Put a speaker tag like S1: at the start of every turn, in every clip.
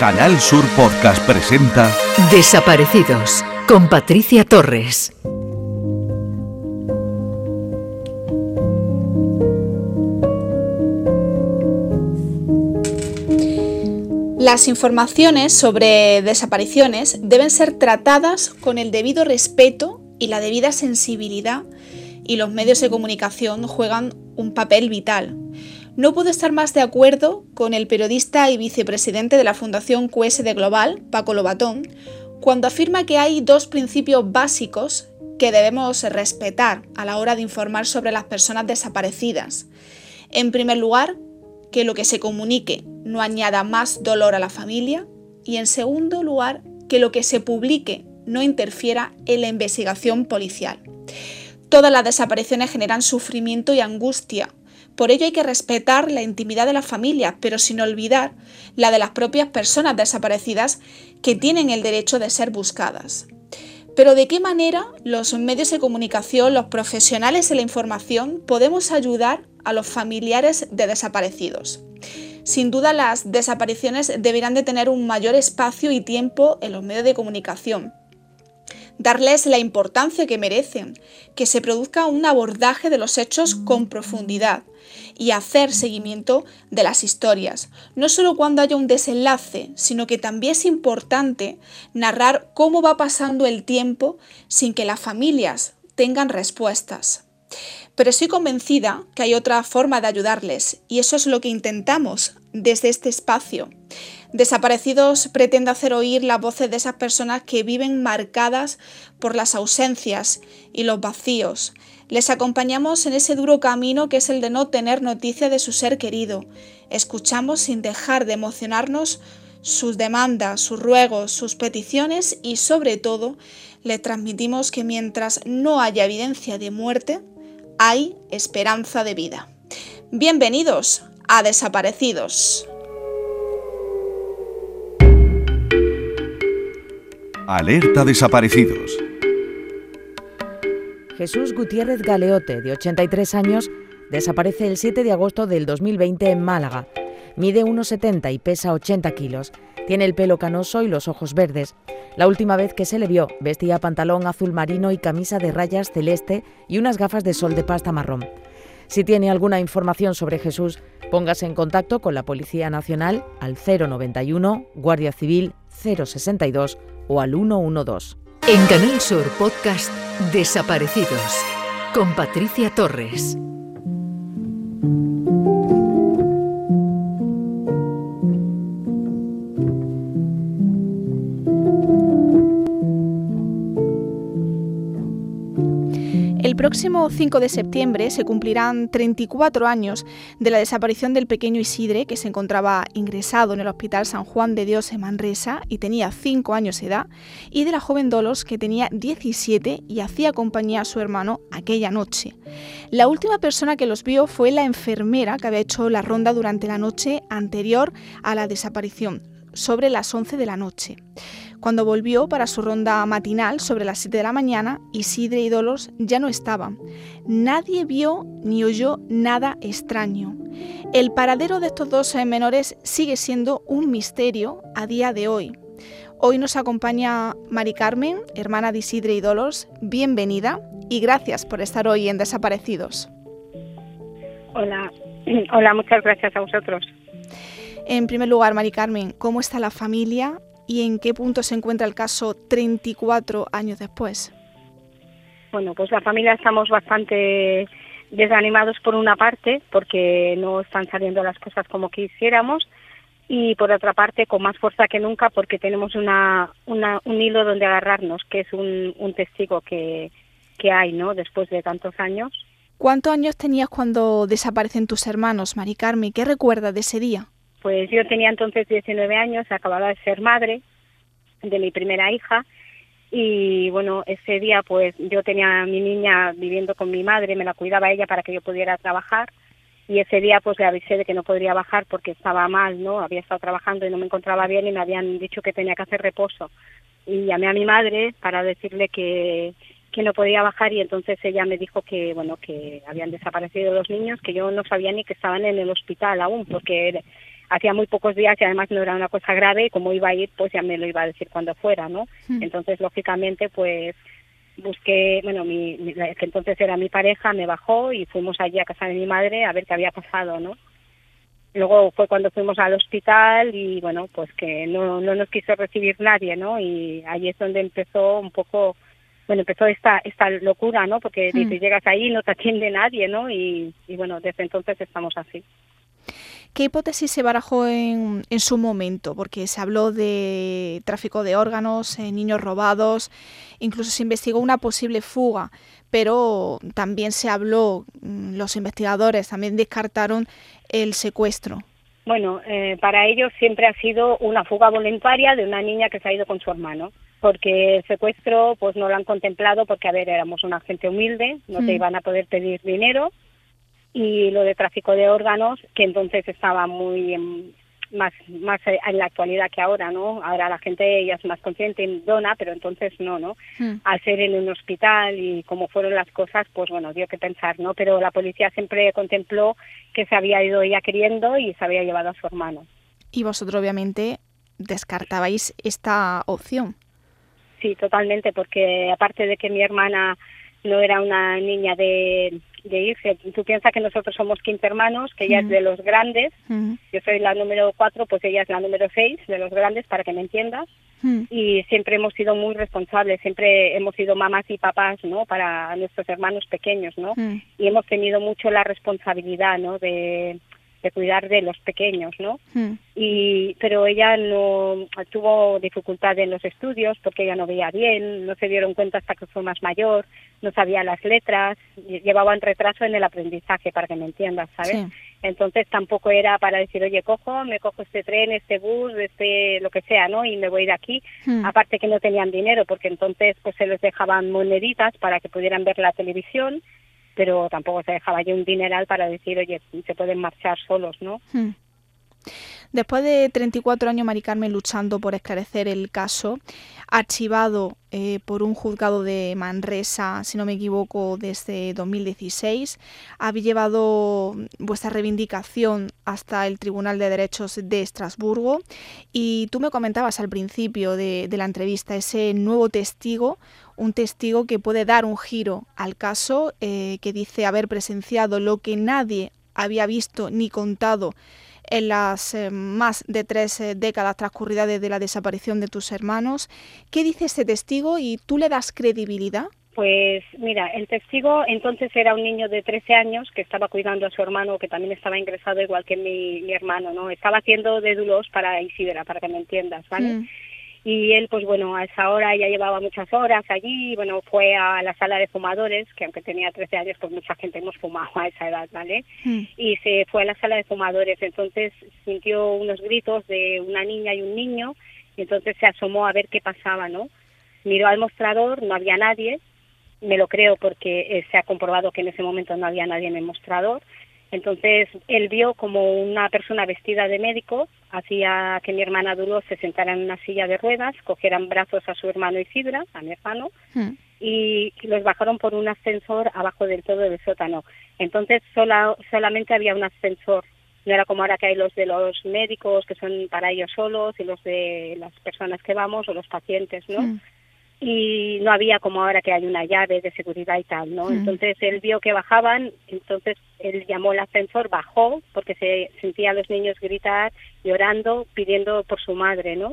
S1: Canal Sur Podcast presenta
S2: Desaparecidos con Patricia Torres.
S3: Las informaciones sobre desapariciones deben ser tratadas con el debido respeto y la debida sensibilidad y los medios de comunicación juegan un papel vital. No puedo estar más de acuerdo con el periodista y vicepresidente de la Fundación QSD Global, Paco Lobatón, cuando afirma que hay dos principios básicos que debemos respetar a la hora de informar sobre las personas desaparecidas. En primer lugar, que lo que se comunique no añada más dolor a la familia y en segundo lugar, que lo que se publique no interfiera en la investigación policial. Todas las desapariciones generan sufrimiento y angustia. Por ello hay que respetar la intimidad de las familias, pero sin olvidar la de las propias personas desaparecidas que tienen el derecho de ser buscadas. Pero ¿de qué manera los medios de comunicación, los profesionales de la información podemos ayudar a los familiares de desaparecidos? Sin duda las desapariciones deberán de tener un mayor espacio y tiempo en los medios de comunicación. Darles la importancia que merecen, que se produzca un abordaje de los hechos con profundidad y hacer seguimiento de las historias, no solo cuando haya un desenlace, sino que también es importante narrar cómo va pasando el tiempo sin que las familias tengan respuestas. Pero estoy convencida que hay otra forma de ayudarles y eso es lo que intentamos desde este espacio. Desaparecidos pretende hacer oír las voces de esas personas que viven marcadas por las ausencias y los vacíos. Les acompañamos en ese duro camino que es el de no tener noticia de su ser querido. Escuchamos sin dejar de emocionarnos sus demandas, sus ruegos, sus peticiones y sobre todo le transmitimos que mientras no haya evidencia de muerte, hay esperanza de vida. Bienvenidos a Desaparecidos.
S1: Alerta Desaparecidos.
S4: Jesús Gutiérrez Galeote, de 83 años, desaparece el 7 de agosto del 2020 en Málaga. Mide 1,70 y pesa 80 kilos. Tiene el pelo canoso y los ojos verdes. La última vez que se le vio vestía pantalón azul marino y camisa de rayas celeste y unas gafas de sol de pasta marrón. Si tiene alguna información sobre Jesús, póngase en contacto con la Policía Nacional al 091, Guardia Civil 062 o al 112.
S2: En Canal Sur Podcast Desaparecidos con Patricia Torres.
S3: Próximo 5 de septiembre se cumplirán 34 años de la desaparición del pequeño Isidre, que se encontraba ingresado en el Hospital San Juan de Dios en Manresa y tenía 5 años de edad, y de la joven Dolos, que tenía 17 y hacía compañía a su hermano aquella noche. La última persona que los vio fue la enfermera que había hecho la ronda durante la noche anterior a la desaparición, sobre las 11 de la noche. Cuando volvió para su ronda matinal sobre las 7 de la mañana, Isidre y Dolos ya no estaban. Nadie vio ni oyó nada extraño. El paradero de estos dos menores sigue siendo un misterio a día de hoy. Hoy nos acompaña Mari Carmen, hermana de Isidre y Dolos. Bienvenida y gracias por estar hoy en Desaparecidos.
S5: Hola, hola, muchas gracias a vosotros.
S3: En primer lugar, Mari Carmen, ¿cómo está la familia y en qué punto se encuentra el caso 34 años después?
S5: Bueno, pues la familia estamos bastante desanimados por una parte porque no están saliendo las cosas como quisiéramos y por otra parte con más fuerza que nunca porque tenemos una, un hilo donde agarrarnos que es un, un testigo que, que hay no después de tantos años
S3: ¿Cuántos años tenías cuando desaparecen tus hermanos, Mari Carmen? ¿Qué recuerdas de ese día?
S5: Pues yo tenía entonces 19 años, acababa de ser madre de mi primera hija y bueno, ese día pues yo tenía a mi niña viviendo con mi madre, me la cuidaba ella para que yo pudiera trabajar y ese día pues le avisé de que no podría bajar porque estaba mal, ¿no? Había estado trabajando y no me encontraba bien y me habían dicho que tenía que hacer reposo. Y llamé a mi madre para decirle que, que no podía bajar y entonces ella me dijo que bueno que habían desaparecido los niños que yo no sabía ni que estaban en el hospital aún porque hacía muy pocos días y además no era una cosa grave y como iba a ir pues ya me lo iba a decir cuando fuera, ¿no?
S3: Mm.
S5: Entonces lógicamente pues busqué, bueno, mi, mi- la que entonces era mi pareja, me bajó y fuimos allí a casa de mi madre a ver qué había pasado, ¿no? Luego fue cuando fuimos al hospital y bueno, pues que no, no nos quiso recibir nadie, ¿no? Y ahí es donde empezó un poco, bueno, empezó esta esta locura, ¿no? Porque
S3: Mm.
S5: dices, llegas ahí y no te atiende nadie, ¿no? Y, y bueno, desde entonces estamos así.
S3: ¿Qué hipótesis se barajó en, en su momento? Porque se habló de tráfico de órganos, eh, niños robados, incluso se investigó una posible fuga, pero también se habló, mm, los investigadores también descartaron el secuestro.
S5: Bueno, eh, para ellos siempre ha sido una fuga voluntaria de una niña que se ha ido con su hermano, porque el secuestro pues no lo han contemplado porque, a ver, éramos una gente humilde, no te
S3: Mm.
S5: iban a poder pedir dinero, y lo de tráfico de órganos, que entonces estaba muy em, más más en la actualidad que ahora, ¿no? Ahora la gente ya es más consciente y dona, pero entonces no, ¿no?
S3: Mm.
S5: al ser en un hospital y cómo fueron las cosas, pues bueno, dio que pensar, ¿no? Pero la policía siempre contempló que se había ido ella queriendo y se había llevado a su hermano.
S3: Y vosotros obviamente descartabais esta opción.
S5: Sí, totalmente, porque aparte de que mi hermana no era una niña de, de irse, tú piensas que nosotros somos 15 hermanos, que ella es de los grandes, yo soy la número 4, pues ella es la número 6 de los grandes, para que me entiendas. Y siempre hemos sido muy responsables, siempre hemos sido mamás y papás, ¿no? Para nuestros hermanos pequeños, ¿no? Y hemos tenido mucho la responsabilidad, ¿no? De, de cuidar de los pequeños, ¿no?
S3: Mm.
S5: Y pero ella no tuvo dificultad en los estudios porque ella no veía bien, no se dieron cuenta hasta que fue más mayor, no sabía las letras, lle- llevaban retraso en el aprendizaje, para que me entiendas, ¿sabes?
S3: Sí.
S5: Entonces tampoco era para decir, oye, cojo, me cojo este tren, este bus, este lo que sea, ¿no? Y me voy de aquí.
S3: Mm.
S5: Aparte que no tenían dinero, porque entonces pues se les dejaban moneditas para que pudieran ver la televisión, pero tampoco se dejaba ya un dineral para decir, oye, se pueden marchar solos, ¿no?
S3: Hmm. Después de 34 años, Mari Carmen luchando por esclarecer el caso, archivado eh, por un juzgado de Manresa, si no me equivoco, desde 2016, habéis llevado vuestra reivindicación hasta el Tribunal de Derechos de Estrasburgo y tú me comentabas al principio de, de la entrevista ese nuevo testigo, un testigo que puede dar un giro al caso, eh, que dice haber presenciado lo que nadie había visto ni contado en las eh, más de tres eh, décadas transcurridas desde la desaparición de tus hermanos. ¿Qué dice este testigo y tú le das credibilidad?
S5: Pues mira, el testigo entonces era un niño de 13 años que estaba cuidando a su hermano que también estaba ingresado igual que mi, mi hermano, ¿no? Estaba haciendo de dulos para Isidra, para que me entiendas, ¿vale?
S3: Mm.
S5: Y él pues bueno a esa hora ya llevaba muchas horas allí bueno fue a la sala de fumadores que aunque tenía 13 años pues mucha gente hemos fumado a esa edad vale
S3: Mm.
S5: y se fue a la sala de fumadores. Entonces sintió unos gritos de una niña y un niño y entonces se asomó a ver qué pasaba no miró al mostrador no había nadie me lo creo porque eh, se ha comprobado que en ese momento no había nadie en el mostrador entonces él vio como una persona vestida de médico hacía que mi hermana Duro se sentara en una silla de ruedas, cogieran brazos a su hermano Isidra, a mi hermano,
S3: Mm.
S5: y los bajaron por un ascensor abajo del todo del sótano. Entonces sola, solamente había un ascensor. No era como ahora que hay los de los médicos que son para ellos solos y los de las personas que vamos o los pacientes, ¿no?
S3: Mm.
S5: Y no había como ahora que hay una llave de seguridad y tal, ¿no? Entonces él vio que bajaban, entonces él llamó al ascensor, bajó porque se sentía a los niños gritar, llorando, pidiendo por su madre, ¿no?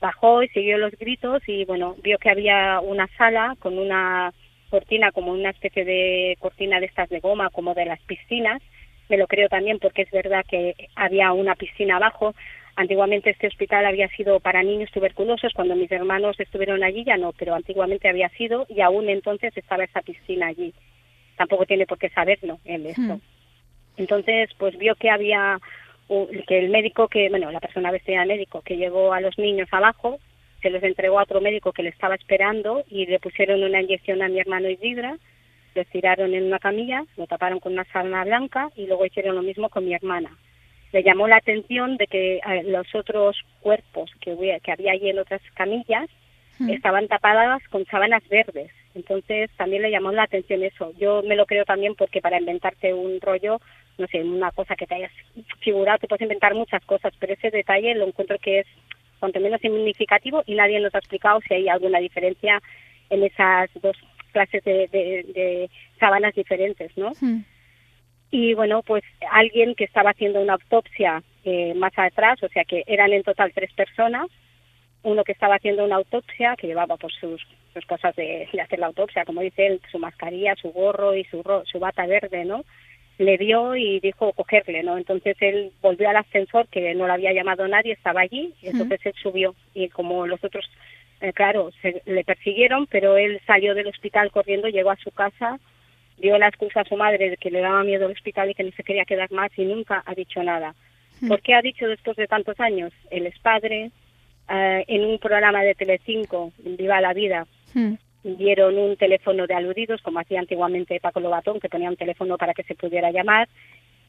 S5: Bajó y siguió los gritos y bueno, vio que había una sala con una cortina como una especie de cortina de estas de goma como de las piscinas. Me lo creo también porque es verdad que había una piscina abajo. Antiguamente este hospital había sido para niños tuberculosos, cuando mis hermanos estuvieron allí ya no, pero antiguamente había sido y aún entonces estaba esa piscina allí. Tampoco tiene por qué saberlo él esto.
S3: Hmm.
S5: Entonces, pues vio que había que el médico que, bueno, la persona vestida de médico que llevó a los niños abajo, se los entregó a otro médico que le estaba esperando y le pusieron una inyección a mi hermano Isidra, lo tiraron en una camilla, lo taparon con una sábana blanca y luego hicieron lo mismo con mi hermana. Le llamó la atención de que eh, los otros cuerpos que, hubiera- que había allí en otras camillas
S3: Mm.
S5: estaban tapadas con sábanas verdes. Entonces también le llamó la atención eso. Yo me lo creo también porque para inventarte un rollo no sé, una cosa que te hayas figurado, te puedes inventar muchas cosas, pero ese detalle lo encuentro que es cuanto menos significativo y nadie nos ha explicado si hay alguna diferencia en esas dos clases de, de, sábanas diferentes, ¿no? Hmm. Y bueno, pues alguien que estaba haciendo una autopsia eh, más atrás, o sea que eran en total tres personas, uno que estaba haciendo una autopsia, que llevaba pues sus, sus cosas de, hacer la autopsia, como dice él, su mascarilla, su gorro y su, su bata verde, ¿no? Le dio y dijo cogerle, ¿no? Entonces él volvió al ascensor, que no le había llamado nadie, estaba allí, y entonces él subió. Y como los otros, eh, claro, se, le persiguieron, pero él salió del hospital corriendo, llegó a su casa, dio la excusa a su madre de que le daba miedo al hospital y que no se quería quedar más y nunca ha dicho nada. ¿Por qué ha dicho después de tantos años? Él es padre, eh, en un programa de Telecinco, Viva la Vida, hmm. dieron un teléfono de aludidos, como hacía antiguamente Paco Lobatón, que ponía un teléfono para que se pudiera llamar,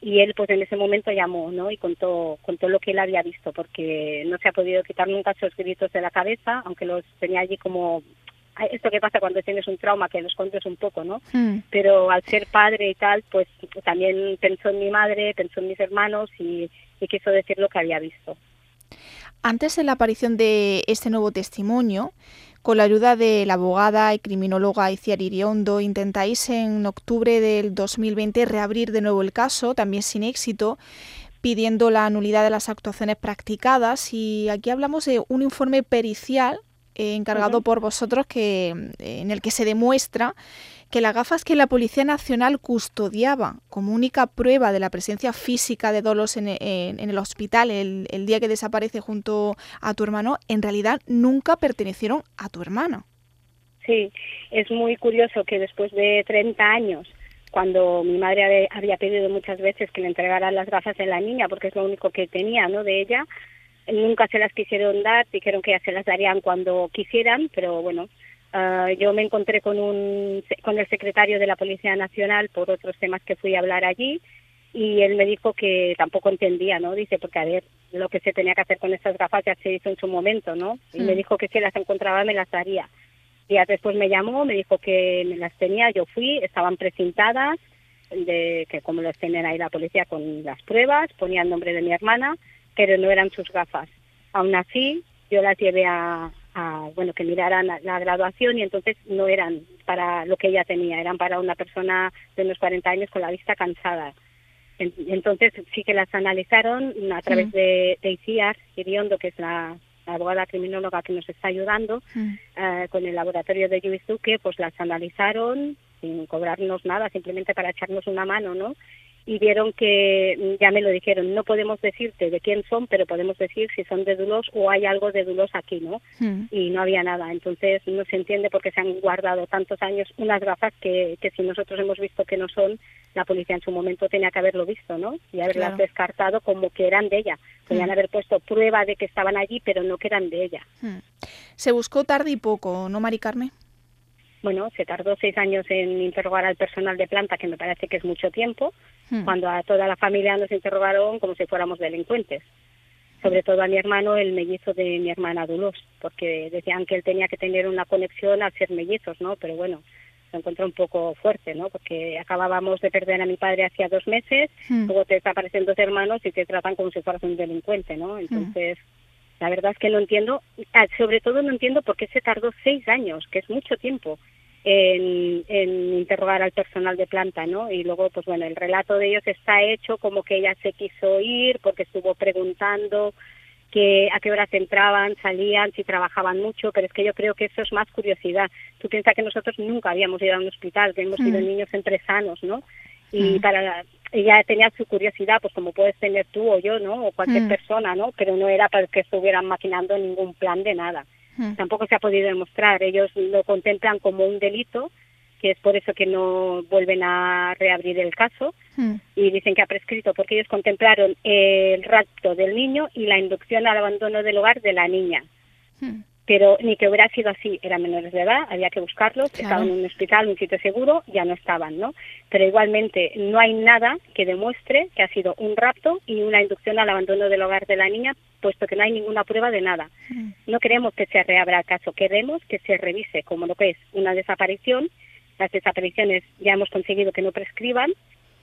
S5: y él pues en ese momento llamó, ¿no? Y contó, contó lo que él había visto, porque no se ha podido quitar nunca esos gritos de la cabeza, aunque los tenía allí como esto que pasa cuando tienes un trauma que los contes un poco, ¿no? Hmm. Pero al ser padre y tal, pues también pensó en mi madre, pensó en mis hermanos y quiso decir lo que había visto.
S3: Antes de la aparición de este nuevo testimonio, con la ayuda de la abogada y criminóloga Iciar Iriondo, intentáis en octubre del 2020 reabrir de nuevo el caso, también sin éxito, pidiendo la nulidad de las actuaciones practicadas. Y aquí hablamos de un informe pericial eh, encargado por vosotros que, en el que se demuestra que las gafas que la Policía Nacional custodiaba como única prueba de la presencia física de Dolos en, el hospital el, día que desaparece junto a tu hermano, en realidad nunca pertenecieron a tu hermano.
S5: Sí, es muy curioso que después de 30 años, cuando mi madre había pedido muchas veces que le entregaran las gafas a la niña, porque es lo único que tenía ¿no? de ella, nunca se las quisieron dar, dijeron que ya se las darían cuando quisieran, pero bueno, Ah, yo me encontré con, un, con el secretario de la Policía Nacional por otros temas que fui a hablar allí y él me dijo que tampoco entendía, ¿no? Dice, porque a ver, lo que se tenía que hacer con estas gafas ya se hizo en su momento, ¿no? Y me dijo que si las encontraba me las daría. Días después me llamó, me dijo que me las tenía, yo fui, estaban precintadas, de que como las tenían ahí la policía con las pruebas, ponía el nombre de mi hermana, pero no eran sus gafas. Aún así, yo las llevé a, bueno que miraran la graduación y entonces no eran para lo que ella tenía, eran para una persona de unos 40 años con la vista cansada. Entonces sí que las analizaron a través de, de ICIAR, Iriondo, que es la, abogada criminóloga que nos está ayudando, eh, con el laboratorio de Yuizuke, pues las analizaron sin cobrarnos nada, simplemente para echarnos una mano, ¿no? Y vieron que, ya me lo dijeron, no podemos decirte de quién son, pero podemos decir si son de Dulos o hay algo de Dulos aquí, ¿no? Hmm. Y no había nada. Entonces no se entiende por qué se han guardado tantos años unas gafas que, que si nosotros hemos visto que no son, la policía en su momento tenía que haberlo visto, ¿no? Y haberlas descartado como que eran de ella. Podían hmm. haber puesto prueba de que estaban allí, pero no que eran de ella. Hmm.
S3: Se buscó tarde y poco, ¿no, Mari Carmen?
S5: Bueno, se tardó seis años en interrogar al personal de planta, que me parece que es mucho tiempo, hmm. cuando a toda la familia nos interrogaron como si fuéramos delincuentes. Sobre todo a mi hermano, el mellizo de mi hermana Dulos, porque decían que él tenía que tener una conexión al ser mellizos, ¿no? Pero bueno, lo encontré un poco fuerte, ¿no? Porque acabábamos de perder a mi padre hacía dos meses, hmm. luego te desaparecen dos hermanos y te tratan como si fueras un delincuente, ¿no? Hmm. La verdad es que no entiendo, ah, sobre todo no entiendo por qué se tardó seis años, que es mucho tiempo, en, en, interrogar al personal de planta, ¿no? Y luego, pues bueno, el relato de ellos está hecho como que ella se quiso ir porque estuvo preguntando que a qué horas entraban, salían, si trabajaban mucho, pero es que yo creo que eso es más curiosidad. Tú piensas que nosotros nunca habíamos ido a un hospital, que hemos sido mm. niños entre sanos, ¿no? Y mm. para ella tenía su curiosidad, pues como puedes tener tú o yo, ¿no? O cualquier mm. persona, ¿no? Pero no era para que estuvieran maquinando ningún plan de nada. Mm. Tampoco se ha podido demostrar. Ellos lo contemplan como un delito, que es por eso que no vuelven a reabrir el caso y dicen que ha prescrito, porque ellos contemplaron el rapto del niño y la inducción al abandono del hogar de la niña pero ni que hubiera sido así, eran menores de edad, había que buscarlos, estaban en un hospital, un sitio seguro, ya no estaban, ¿no? Pero igualmente no hay nada que demuestre que ha sido un rapto y una inducción al abandono del hogar de la niña, puesto que no hay ninguna prueba de nada. Mm. No queremos que se reabra el caso, queremos que se revise como lo que es una desaparición. Las desapariciones ya hemos conseguido que no prescriban,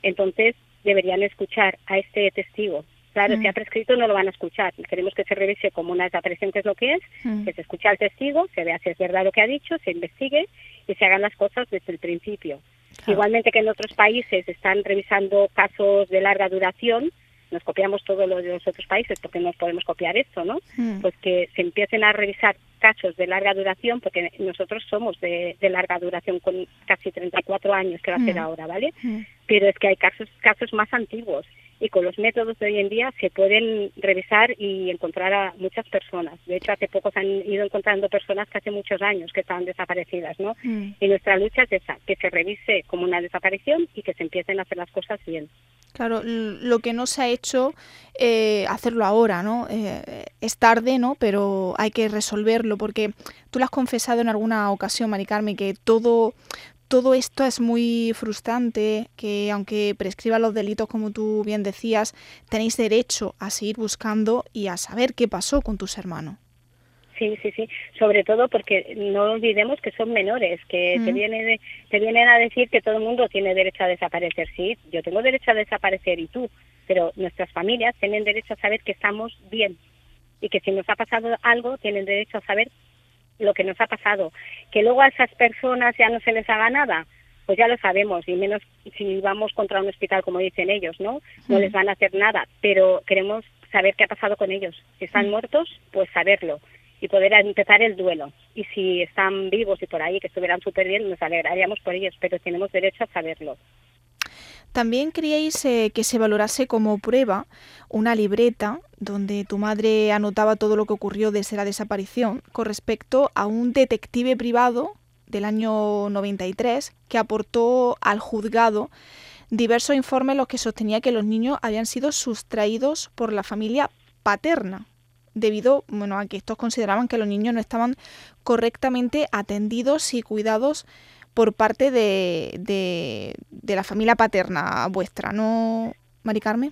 S5: entonces deberían escuchar a este testigo. Claro,
S3: Mm.
S5: si ha prescrito no lo van a escuchar. Queremos que se revise como una desaparición, que es lo que es,
S3: Mm.
S5: que se escuche al testigo, se vea si es verdad lo que ha dicho, se investigue y se hagan las cosas desde el principio.
S3: Claro.
S5: Igualmente que en otros países están revisando casos de larga duración, nos copiamos todo lo de los otros países porque nos podemos copiar esto, ¿no?
S3: Mm.
S5: Pues que se empiecen a revisar casos de larga duración, porque nosotros somos de, de larga duración con casi 34 años que va a ser
S3: Mm.
S5: ahora, ¿vale?
S3: Mm.
S5: pero es que hay casos casos más antiguos y con los métodos de hoy en día se pueden revisar y encontrar a muchas personas. De hecho, hace poco se han ido encontrando personas que hace muchos años que estaban desaparecidas, ¿no?
S3: Mm.
S5: Y nuestra lucha es esa, que se revise como una desaparición y que se empiecen a hacer las cosas bien.
S3: Claro, lo que no se ha hecho, eh, hacerlo ahora, ¿no? Eh, es tarde, ¿no? Pero hay que resolverlo porque tú lo has confesado en alguna ocasión, Mari Carmen, que todo, todo esto es muy frustrante, que aunque prescriban los delitos, como tú bien decías, tenéis derecho a seguir buscando y a saber qué pasó con tus hermanos.
S5: Sí, sí, sí. Sobre todo porque no olvidemos que son menores, que te,
S3: Mm.
S5: viene de- te vienen a decir que todo el mundo tiene derecho a desaparecer. Sí, yo tengo derecho a desaparecer y tú, pero nuestras familias tienen derecho a saber que estamos bien y que si nos ha pasado algo tienen derecho a saber lo que nos ha pasado. Que luego a esas personas ya no se les haga nada, pues ya lo sabemos, y menos si vamos contra un hospital como dicen ellos, ¿no? No les van a hacer nada, pero queremos saber qué ha pasado con ellos. Si están muertos, pues saberlo y poder empezar el duelo. Y si están vivos y por ahí, que estuvieran súper bien, nos alegraríamos por ellos, pero tenemos derecho a saberlo.
S3: También queríais eh, que se valorase como prueba una libreta donde tu madre anotaba todo lo que ocurrió desde la desaparición con respecto a un detective privado del año 93 que aportó al juzgado diversos informes en los que sostenía que los niños habían sido sustraídos por la familia paterna debido bueno, a que estos consideraban que los niños no estaban correctamente atendidos y cuidados por parte de, de, de la familia paterna vuestra, ¿no, Mari Carmen?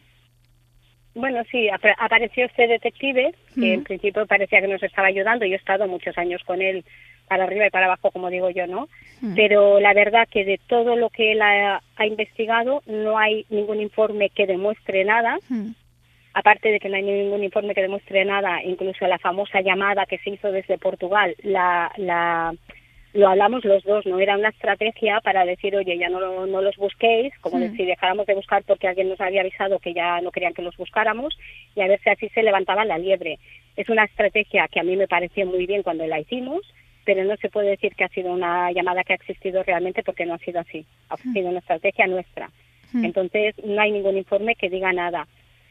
S5: Bueno, sí, ap- apareció este detective, que en principio parecía que nos estaba ayudando. Yo he estado muchos años con él, para arriba y para abajo, como digo yo, ¿no? Pero la verdad que de todo lo que él ha, ha investigado, no hay ningún informe que demuestre nada. Aparte de que no hay ningún informe que demuestre nada, incluso la famosa llamada que se hizo desde Portugal, la, la, lo hablamos los dos, ¿no? Era una estrategia para decir, oye, ya no, no los busquéis, como
S3: Mm.
S5: si dejáramos de buscar porque alguien nos había avisado que ya no querían que los buscáramos, y a ver si así se levantaba la liebre. Es una estrategia que a mí me pareció muy bien cuando la hicimos, pero no se puede decir que ha sido una llamada que ha existido realmente porque no ha sido así. Ha sido una estrategia nuestra.
S3: Mm.
S5: Entonces, no hay ningún informe que diga nada.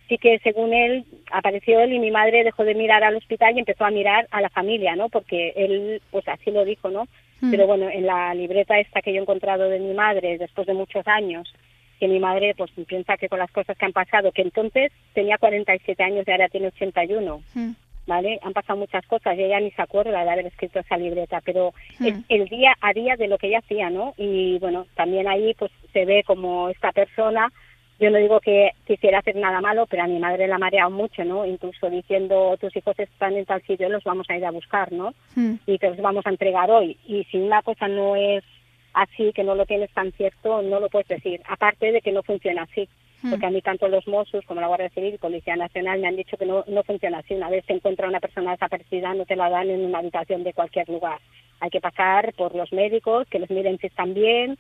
S5: Sí que según él, apareció él y mi madre dejó de mirar al hospital y empezó a mirar a la familia, ¿no? Porque él, pues así lo dijo, ¿no?
S3: Mm.
S5: Pero bueno, en la libreta esta que yo he encontrado de mi madre después de muchos años, que mi madre pues piensa que con las cosas que han pasado, que entonces tenía 47 años y ahora tiene 81,
S3: Mm.
S5: ¿vale? Han pasado muchas cosas y ella ni se acuerda de haber escrito esa libreta, pero
S3: Mm.
S5: es el día a día de lo que ella hacía, ¿no? Y bueno, también ahí pues se ve como esta persona, yo no digo que quisiera hacer nada malo, pero a mi madre la ha mareado mucho, ¿no? Incluso diciendo, tus hijos están en tal sitio, los vamos a ir a buscar, ¿no?
S3: Mm.
S5: y te los vamos a entregar hoy. Y si una cosa no es así, que no lo tienes tan cierto, no lo puedes decir. Aparte de que no funciona así.
S3: Mm.
S5: Porque a mí tanto los Mossos como la Guardia Civil y Policía Nacional me han dicho que no, no funciona así. Una vez se encuentra una persona desaparecida, no te la dan en una habitación de cualquier lugar. Hay que pasar por los médicos, que los miren si están bien,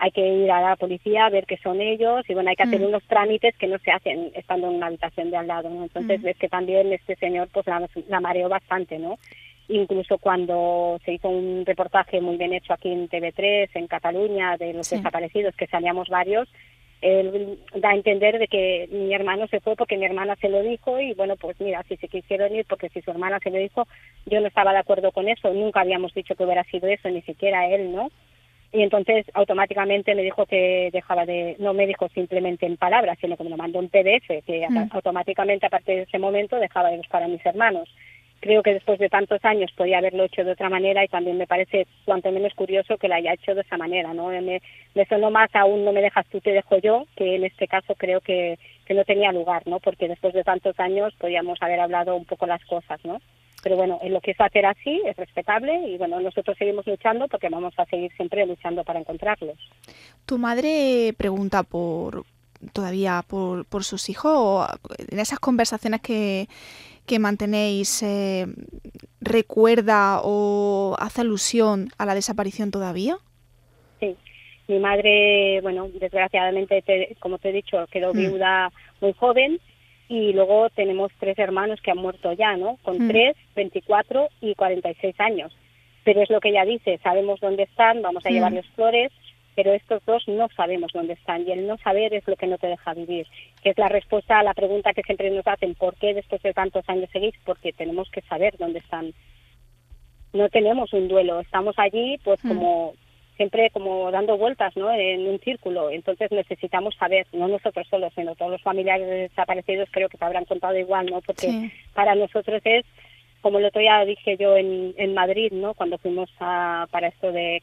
S5: hay que ir a la policía a ver que son ellos y bueno, hay que hacer
S3: Mm.
S5: unos trámites que no se hacen estando en una habitación de al lado. ¿no? Entonces
S3: Mm.
S5: ves que también este señor pues la, la mareó bastante, ¿no? incluso cuando se hizo un reportaje muy bien hecho aquí en TV3, en Cataluña, de los
S3: Sí.
S5: desaparecidos, que salíamos varios, él da a entender de que mi hermano se fue porque mi hermana se lo dijo y bueno, pues mira, si se quisieron ir porque si su hermana se lo dijo, yo no estaba de acuerdo con eso, nunca habíamos dicho que hubiera sido eso, ni siquiera él, ¿no? Y entonces automáticamente me dijo que dejaba de, no me dijo simplemente en palabras, sino que me lo mandó en PDF, que
S3: Mm.
S5: automáticamente a partir de ese momento dejaba de buscar a mis hermanos creo que después de tantos años podía haberlo hecho de otra manera y también me parece cuanto menos curioso que lo haya hecho de esa manera, ¿no? Me, me sonó más aún no me dejas tú, te dejo yo, que en este caso creo que, que no tenía lugar, ¿no? Porque después de tantos años podíamos haber hablado un poco las cosas, ¿no? Pero bueno, en lo que es hacer así es respetable y bueno, nosotros seguimos luchando porque vamos a seguir siempre luchando para encontrarlos.
S3: Tu madre pregunta por, todavía por, por sus hijos? ¿O en esas conversaciones que, que mantenéis, eh, recuerda o hace alusión a la desaparición todavía?
S5: Sí, mi madre, bueno, desgraciadamente, como te he dicho, quedó mm. viuda muy joven y luego tenemos tres hermanos que han muerto ya, ¿no? Con mm. tres, 24 y 46 años. Pero es lo que ella dice, sabemos dónde están, vamos a mm. llevarles flores, pero estos dos no sabemos dónde están y el no saber es lo que no te deja vivir, que es la respuesta a la pregunta que siempre nos hacen, ¿por qué después de tantos años seguís? Porque tenemos que saber dónde están. No tenemos un duelo, estamos allí pues mm. como siempre como dando vueltas ¿no? en un círculo. Entonces necesitamos saber, no nosotros solos, sino todos los familiares desaparecidos, creo que te habrán contado igual, ¿no? Porque para nosotros es, como el otro día dije yo en, en Madrid, ¿no? Cuando fuimos a, para esto de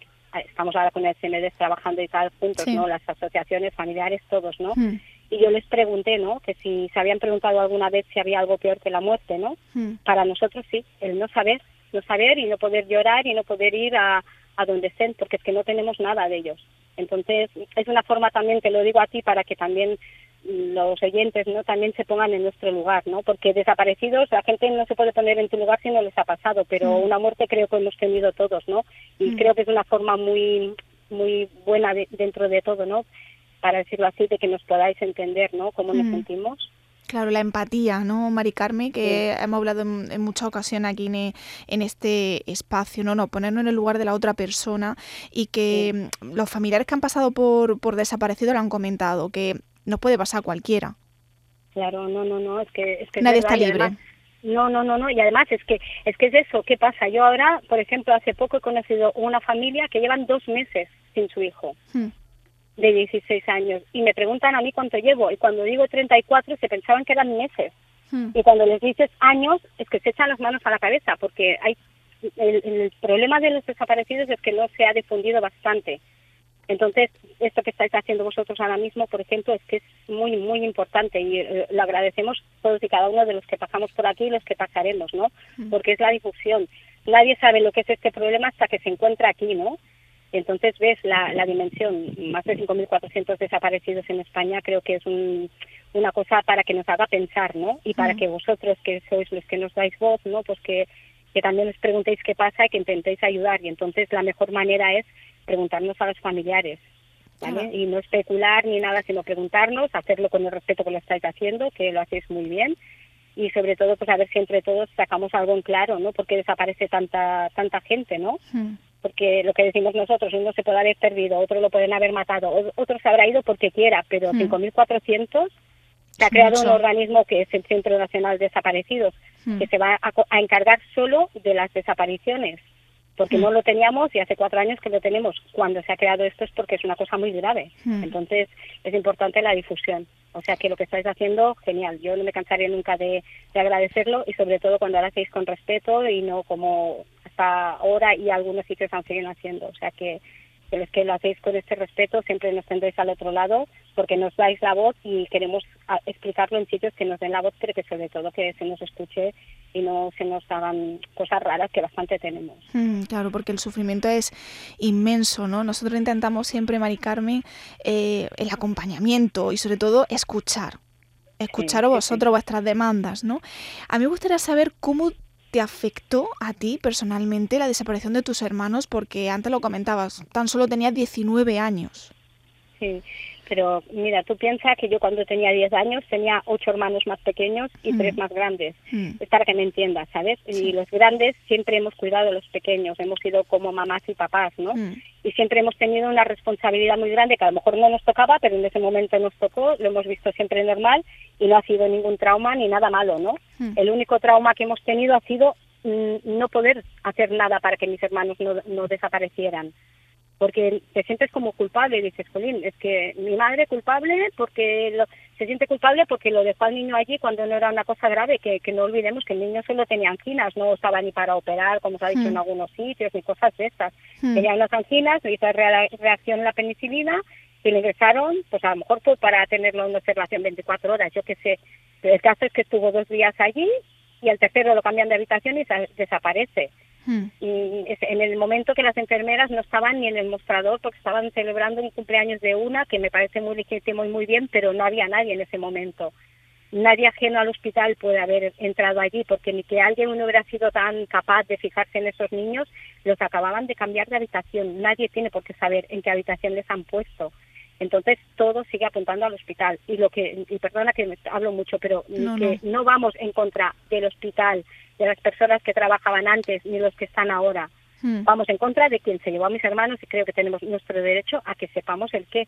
S5: estamos ahora con el CND trabajando y tal juntos, ¿no? Las asociaciones, familiares, todos, ¿no? Hmm. Y yo les pregunté, ¿no? Que si se habían preguntado alguna vez si había algo peor que la muerte, ¿no? Hmm. Para nosotros sí, el no saber, no saber y no poder llorar y no poder ir a, a donde estén, porque es que no tenemos nada de ellos. Entonces, es una forma también, te lo digo a ti, para que también los oyentes no también se pongan en nuestro lugar no porque desaparecidos la gente no se puede poner en tu lugar si no les ha pasado pero mm. una muerte creo que hemos tenido todos no y mm. creo que es una forma muy muy buena dentro de todo no para decirlo así de que nos podáis entender no cómo nos mm. sentimos
S3: Claro, la empatía, ¿no, Mari Carmen? Que hemos hablado en, muchas ocasiones aquí en, este espacio, ¿no? no Ponernos en el lugar de la otra persona y que los familiares que han pasado por, por desaparecido lo han comentado, que no puede pasar cualquiera.
S5: Claro, no, no, no, es que... Es que
S3: Nadie está libre.
S5: no, no, no, no, y además es que es que es eso, ¿qué pasa? Yo ahora, por ejemplo, hace poco he conocido una familia que llevan dos meses sin su hijo, hmm. De 16 años, y me preguntan a mí cuánto llevo, y cuando digo 34 se pensaban que eran meses, hmm. y cuando les dices años es que se echan las manos a la cabeza, porque hay el, el problema de los desaparecidos es que no se ha difundido bastante. Entonces, esto que estáis haciendo vosotros ahora mismo, por ejemplo, es que es muy, muy importante y eh, lo agradecemos todos y cada uno de los que pasamos por aquí y los que pasaremos, ¿no? Mm. Porque es la difusión. Nadie sabe lo que es este problema hasta que se encuentra aquí, ¿no? Entonces ves la, la dimensión, más de 5.400 desaparecidos en España, creo que es un, una cosa para que nos haga pensar, ¿no? Y para mm. que vosotros, que sois los que nos dais voz, ¿no? Pues que, que también os preguntéis qué pasa y que intentéis ayudar. Y entonces la mejor manera es preguntarnos a los familiares, ¿vale? Y no especular ni nada, sino preguntarnos, hacerlo con el respeto que lo estáis haciendo, que lo hacéis muy bien, y sobre todo, pues a ver si entre todos sacamos algo en claro, ¿no? Porque desaparece tanta tanta gente, ¿no? Hmm. Porque lo que decimos nosotros, uno se puede haber perdido, otro lo pueden haber matado, otro se habrá ido porque quiera, pero 5.400 se ha creado un organismo que es el Centro Nacional de Desaparecidos, hmm. que se va a, encargar solo de las desapariciones porque no lo teníamos y hace cuatro años que lo tenemos. Cuando se ha creado esto es porque es una cosa muy grave. Hmm. Entonces es importante la difusión. O sea que lo que estáis haciendo, genial. Yo no me cansaré nunca de, agradecerlo y sobre todo cuando lo hacéis con respeto y no como hasta ahora y algunos sitios han seguido haciendo. O sea que pero es que lo hacéis con este respeto, siempre nos tendréis al otro lado, porque nos dais la voz y queremos explicarlo en sitios que nos den la voz, pero que sobre todo que se nos escuche y no se nos hagan cosas raras que bastante tenemos.
S3: Mm, claro, porque el sufrimiento es inmenso, ¿no? Nosotros intentamos siempre, Mari Carmen, eh, el acompañamiento y sobre todo escuchar. Escuchar a vosotros vuestras demandas, ¿no? A mí me gustaría saber cómo te afectó a ti personalmente la desaparición de tus hermanos? Porque antes lo comentabas, tan solo tenías 19 años.
S5: Sí, pero mira, tú piensas que yo cuando tenía 10 años tenía ocho hermanos más pequeños y mm. tres más grandes. Mm. Es para que me entiendas, ¿sabes? Y los grandes siempre hemos cuidado a los pequeños, hemos sido como mamás y papás, ¿no? Mm. Y siempre hemos tenido una responsabilidad muy grande que a lo mejor no nos tocaba, pero en ese momento nos tocó, lo hemos visto siempre normal y no ha sido ningún trauma ni nada malo, ¿no? El único trauma que hemos tenido ha sido no poder hacer nada para que mis hermanos no, no desaparecieran porque te sientes como culpable y dices, Colín, es que mi madre culpable porque lo, se siente culpable porque lo dejó al niño allí cuando no era una cosa grave, que, que no olvidemos que el niño solo tenía anginas, no estaba ni para operar, como se ha dicho en hmm. algunos sitios, ni cosas de estas. Hmm. Tenía unas anginas, le hizo reacción a la penicilina y le ingresaron, pues a lo mejor fue para tenerlo en observación 24 horas, yo qué sé. Pero el caso es que estuvo dos días allí y al tercero lo cambian de habitación y desaparece. Mm. En el momento que las enfermeras no estaban ni en el mostrador porque estaban celebrando un cumpleaños de una, que me parece muy legítimo y muy bien, pero no había nadie en ese momento. Nadie ajeno al hospital puede haber entrado allí porque ni que alguien hubiera sido tan capaz de fijarse en esos niños, los acababan de cambiar de habitación. Nadie tiene por qué saber en qué habitación les han puesto. Entonces todo sigue apuntando al hospital y lo que y perdona que me hablo mucho, pero que no vamos en contra del hospital, de las personas que trabajaban antes ni los que están ahora. Hmm. Vamos en contra de quien se llevó a mis hermanos y creo que tenemos nuestro derecho a que sepamos el qué.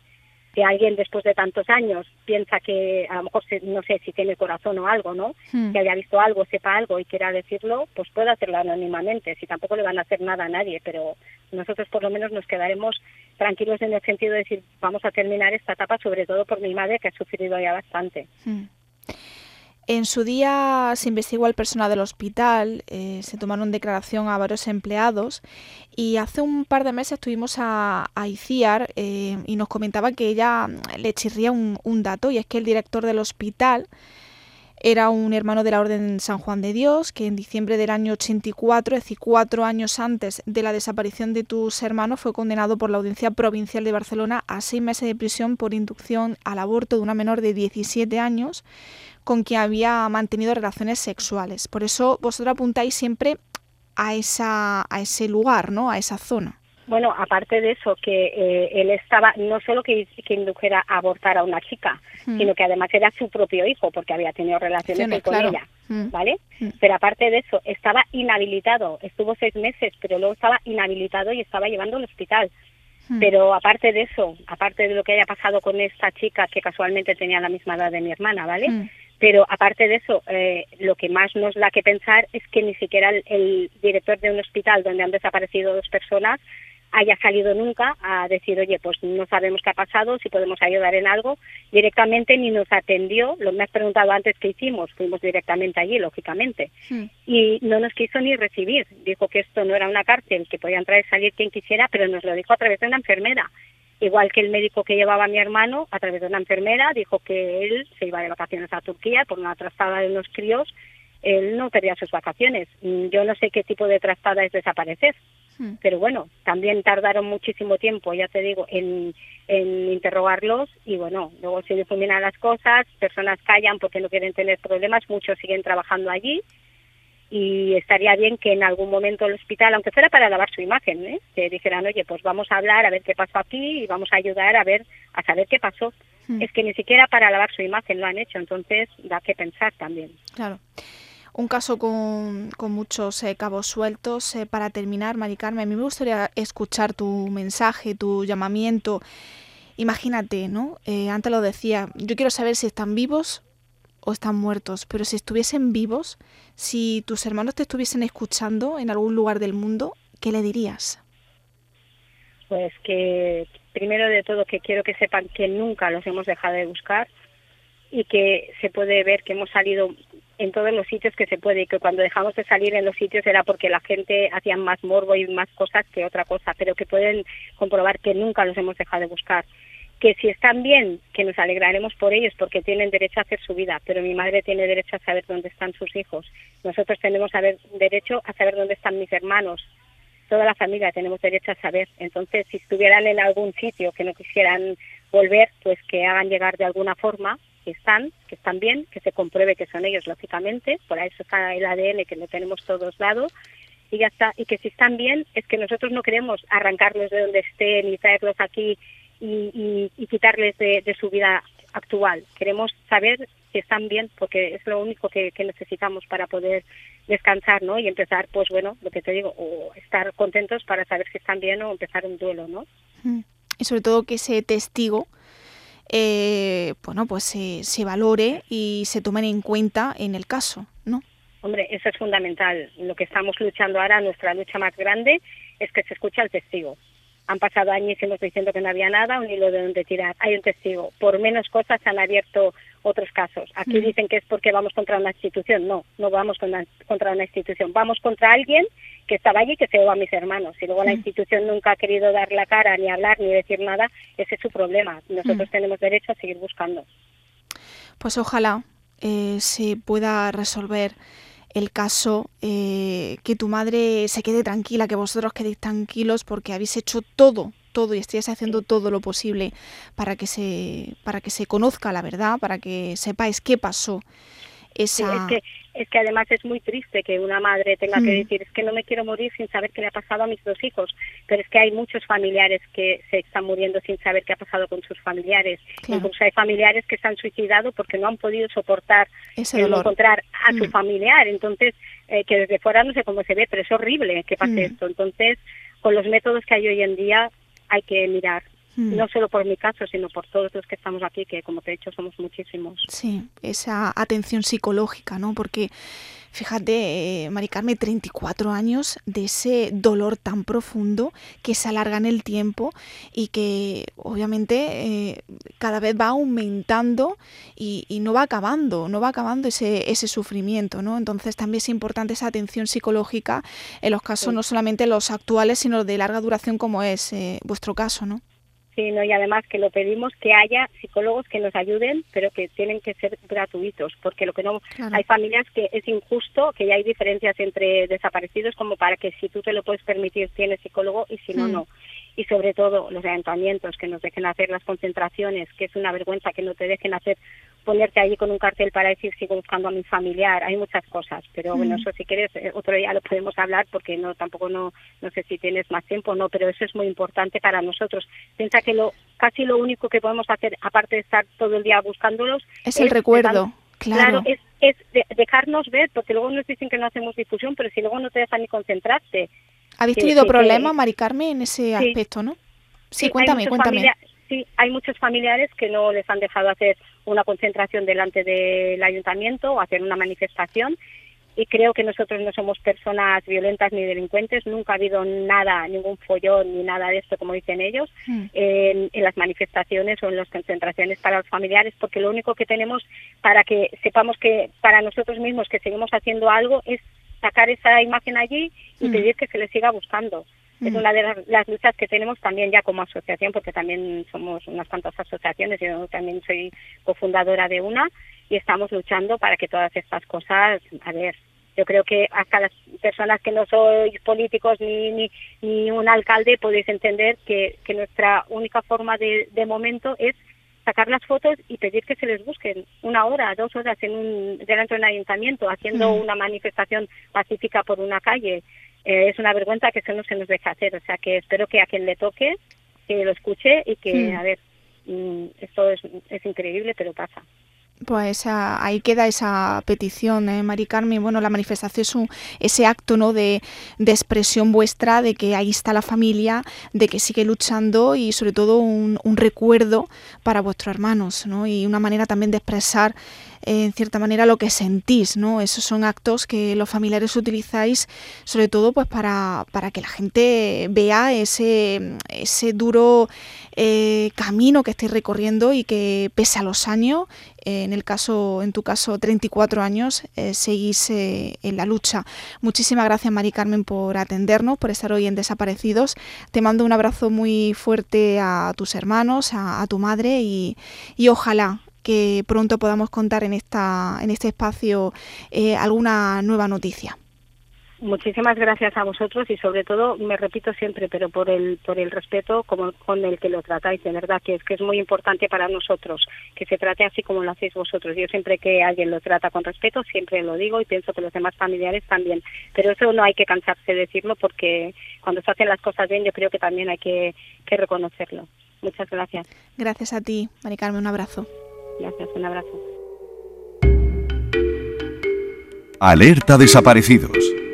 S5: Si alguien después de tantos años piensa que a lo mejor no sé si tiene corazón o algo, ¿no? Hmm. Que haya visto algo, sepa algo y quiera decirlo, pues puede hacerlo anónimamente. Si tampoco le van a hacer nada a nadie, pero nosotros por lo menos nos quedaremos tranquilos en el sentido de decir vamos a terminar esta etapa, sobre todo por mi madre que ha sufrido ya bastante. Hmm.
S3: En su día se investigó al personal del hospital, eh, se tomaron declaración a varios empleados y hace un par de meses estuvimos a, a ICIAR eh, y nos comentaba que ella le chirría un, un dato y es que el director del hospital era un hermano de la Orden San Juan de Dios, que en diciembre del año 84, es decir, cuatro años antes de la desaparición de tus hermanos, fue condenado por la Audiencia Provincial de Barcelona a seis meses de prisión por inducción al aborto de una menor de 17 años con quien había mantenido relaciones sexuales. Por eso vosotros apuntáis siempre a, esa, a ese lugar, ¿no? a esa zona.
S5: Bueno, aparte de eso, que eh, él estaba, no solo que, que, indujera a abortar a una chica, hmm. sino que además era su propio hijo, porque había tenido relaciones con ella, hmm. ¿vale? Hmm. Pero aparte de eso, estaba inhabilitado, estuvo seis meses, pero luego estaba inhabilitado y estaba llevando al hospital. Pero aparte de eso, aparte de lo que haya pasado con esta chica que casualmente tenía la misma edad de mi hermana, ¿vale? Pero aparte de eso, eh, lo que más nos da que pensar es que ni siquiera el, director de un hospital donde han desaparecido dos personas haya salido nunca a decir, oye, pues no sabemos qué ha pasado, si podemos ayudar en algo. Directamente ni nos atendió, lo me has preguntado antes qué hicimos, fuimos directamente allí, lógicamente, y no nos quiso ni recibir. Dijo que esto no era una cárcel, que podía entrar y salir quien quisiera, pero nos lo dijo a través de una enfermera. Igual que el médico que llevaba a mi hermano, a través de una enfermera, dijo que él se iba de vacaciones a Turquía por una trastada de unos críos, él no quería sus vacaciones. Yo no sé qué tipo de trastada es desaparecer Hmm. Pero bueno, también tardaron muchísimo tiempo, ya te digo, en, en interrogarlos y bueno, luego se difuminan las cosas, personas callan porque no quieren tener problemas, muchos siguen trabajando allí y estaría bien que en algún momento el hospital, aunque fuera para lavar su imagen, ¿eh? que dijeran, oye, pues vamos a hablar a ver qué pasó aquí y vamos a ayudar a ver, a saber qué pasó. Hmm. Es que ni siquiera para lavar su imagen lo han hecho, entonces da que pensar también.
S3: Claro un caso con, muchos eh, cabos sueltos. Eh, para terminar, Mari Carmen, a mí me gustaría escuchar tu mensaje, tu llamamiento. Imagínate, ¿no? Eh, antes lo decía, yo quiero saber si están vivos o están muertos, pero si estuviesen vivos, si tus hermanos te estuviesen escuchando en algún lugar del mundo, ¿qué le dirías?
S5: Pues que primero de todo que quiero que sepan que nunca los hemos dejado de buscar y que se puede ver que hemos salido en todos los sitios que se puede y que cuando dejamos de salir en los sitios era porque la gente hacía más morbo y más cosas que otra cosa, pero que pueden comprobar que nunca los hemos dejado de buscar. Que si están bien, que nos alegraremos por ellos porque tienen derecho a hacer su vida, pero mi madre tiene derecho a saber dónde están sus hijos. Nosotros tenemos derecho a saber dónde están mis hermanos. Toda la familia tenemos derecho a saber. Entonces, si estuvieran en algún sitio que no quisieran volver, pues que hagan llegar de alguna forma que están, que están bien, que se compruebe que son ellos, lógicamente, por eso está el ADN que lo tenemos todos lados, y ya está, y que si están bien, es que nosotros no queremos arrancarlos de donde estén y traerlos aquí y, quitarles de, su vida actual. Queremos saber si están bien, porque es lo único que, necesitamos para poder descansar, ¿no? Y empezar, pues bueno, lo que te digo, o estar contentos para saber si están bien o empezar un duelo, ¿no?
S3: Y sobre todo que ese testigo eh, bueno, pues se, se valore y se tomen en cuenta en el caso, ¿no?
S5: Hombre, eso es fundamental. Lo que estamos luchando ahora, nuestra lucha más grande, es que se escuche al testigo. Han pasado años y hemos diciendo que no había nada, un hilo de donde tirar. Hay un testigo. Por menos cosas han abierto otros casos. Aquí dicen que es porque vamos contra una institución. No, no vamos contra una institución. Vamos contra alguien que estaba allí y que se llevó a mis hermanos. Y luego la institución nunca ha querido dar la cara, ni hablar, ni decir nada, ese es su problema. Nosotros tenemos derecho a seguir buscando.
S3: Pues ojalá eh, se pueda resolver el caso, eh, que tu madre se quede tranquila, que vosotros quedéis tranquilos porque habéis hecho todo, todo y estáis haciendo todo lo posible para que se, para que se conozca la verdad, para que sepáis qué pasó. Esa...
S5: es, que, es que además es muy triste que una madre tenga que mm. decir, es que no me quiero morir sin saber qué le ha pasado a mis dos hijos, pero es que hay muchos familiares que se están muriendo sin saber qué ha pasado con sus familiares. Incluso hay familiares que se han suicidado porque no han podido soportar el encontrar a su mm. familiar. Entonces, eh, que desde fuera no sé cómo se ve, pero es horrible que pase mm. esto. Entonces, con los métodos que hay hoy en día, hay que mirar. No solo por mi caso, sino por todos los que estamos aquí, que como te he dicho somos muchísimos.
S3: Sí, esa atención psicológica, ¿no? Porque fíjate, eh, Mari Carmen, 34 años de ese dolor tan profundo que se alarga en el tiempo y que obviamente eh, cada vez va aumentando y, no va acabando, no va acabando ese, ese sufrimiento, ¿no? Entonces también es importante esa atención psicológica en los casos no solamente los actuales, sino de larga duración como es eh, vuestro caso, ¿no?
S5: Sí, y además que lo pedimos que haya psicólogos que nos ayuden, pero que tienen que ser gratuitos, porque lo que no hay familias que es injusto, que ya hay diferencias entre desaparecidos como para que si tú te lo puedes permitir tienes psicólogo y si no, hmm. no y sobre todo los ayuntamientos que nos dejen hacer las concentraciones, que es una vergüenza que no te dejen hacer ponerte allí con un cartel para decir sigo buscando a mi familiar, hay muchas cosas, pero bueno, mm. eso si quieres eh, otro día lo podemos hablar porque no tampoco no no sé si tienes más tiempo no, pero eso es muy importante para nosotros. Piensa que lo casi lo único que podemos hacer aparte de estar todo el día buscándolos
S3: es, el recuerdo. Claro.
S5: es, es dejarnos ver, porque luego nos dicen que no hacemos difusión, pero si luego no te dejan ni concentrarte,
S3: ¿Habéis tenido problemas, Mari Carmen, en ese aspecto, no? Sí, cuéntame, cuéntame.
S5: Sí, hay muchos familiares que no les han dejado hacer una concentración delante del ayuntamiento o hacer una manifestación y creo que nosotros no somos personas violentas ni delincuentes, nunca ha habido nada, ningún follón ni nada de esto, como dicen ellos, mm. en, en, las manifestaciones o en las concentraciones para los familiares, porque lo único que tenemos para que sepamos que para nosotros mismos que seguimos haciendo algo es sacar esa imagen allí y mm. pedir que se le siga buscando. Es mm. una de las, luchas que tenemos también ya como asociación, porque también somos unas cuantas asociaciones, yo también soy cofundadora de una y estamos luchando para que todas estas cosas, a ver, yo creo que hasta las personas que no sois políticos ni, ni, ni un alcalde podéis entender que, que nuestra única forma de, de momento es sacar las fotos y pedir que se les busquen una hora, dos horas en un, delante de un ayuntamiento haciendo mm. una manifestación pacífica por una calle. Eh, es una vergüenza que eso no se nos deja hacer. O sea que espero que a quien le toque, que lo escuche y que, a ver, mm, esto es, es increíble, pero pasa.
S3: Pues ahí queda esa petición, ¿eh, Mari Carmen. Bueno, la manifestación es un, ese acto ¿no? de, de, expresión vuestra de que ahí está la familia, de que sigue luchando y sobre todo un, un recuerdo para vuestros hermanos ¿no? y una manera también de expresar en cierta manera lo que sentís, ¿no? Esos son actos que los familiares utilizáis sobre todo pues para, para que la gente vea ese, ese duro eh, camino que estáis recorriendo y que pese a los años, eh, en el caso, en tu caso, 34 años, eh, seguís en la lucha. Muchísimas gracias, Mari Carmen, por atendernos, por estar hoy en Desaparecidos. Te mando un abrazo muy fuerte a tus hermanos, a, tu madre y, y ojalá que pronto podamos contar en, esta, en este espacio eh, alguna nueva noticia.
S5: Muchísimas gracias a vosotros y sobre todo, me repito siempre, pero por el, por el respeto como, con el que lo tratáis, de verdad que es que es muy importante para nosotros que se trate así como lo hacéis vosotros. Yo siempre que alguien lo trata con respeto, siempre lo digo y pienso que los demás familiares también. Pero eso no hay que cansarse de decirlo porque cuando se hacen las cosas bien yo creo que también hay que, que reconocerlo. Muchas gracias.
S3: Gracias a ti, Mari Carmen, un abrazo.
S5: Gracias, un abrazo.
S1: Alerta desaparecidos.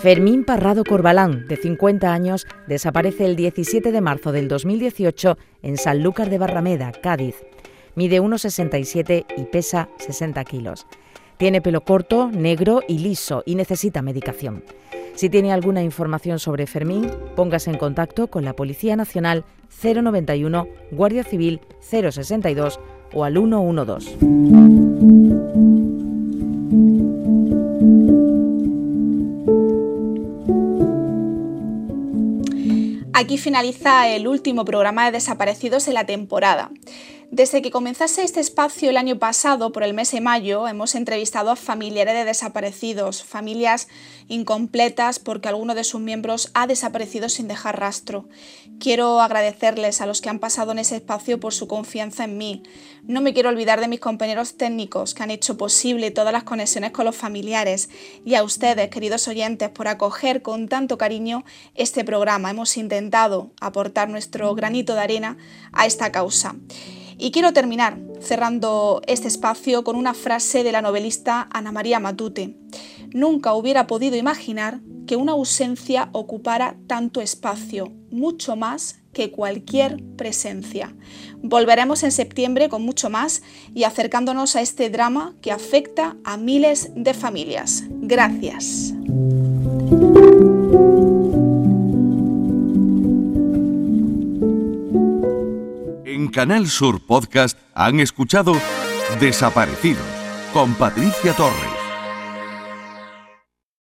S4: Fermín Parrado Corbalán, de 50 años, desaparece el 17 de marzo del 2018 en Sanlúcar de Barrameda, Cádiz. Mide 1,67 y pesa 60 kilos. Tiene pelo corto, negro y liso y necesita medicación. Si tiene alguna información sobre Fermín, póngase en contacto con la Policía Nacional 091, Guardia Civil 062 o al 112.
S3: Aquí finaliza el último programa de Desaparecidos en la temporada. Desde que comenzase este espacio el año pasado, por el mes de mayo, hemos entrevistado a familiares de desaparecidos, familias incompletas porque alguno de sus miembros ha desaparecido sin dejar rastro. Quiero agradecerles a los que han pasado en ese espacio por su confianza en mí. No me quiero olvidar de mis compañeros técnicos que han hecho posible todas las conexiones con los familiares y a ustedes, queridos oyentes, por acoger con tanto cariño este programa. Hemos intentado aportar nuestro granito de arena a esta causa. Y quiero terminar cerrando este espacio con una frase de la novelista Ana María Matute. Nunca hubiera podido imaginar que una ausencia ocupara tanto espacio, mucho más que cualquier presencia. Volveremos en septiembre con mucho más y acercándonos a este drama que afecta a miles de familias. Gracias.
S1: En Canal Sur Podcast han escuchado Desaparecidos con Patricia Torres.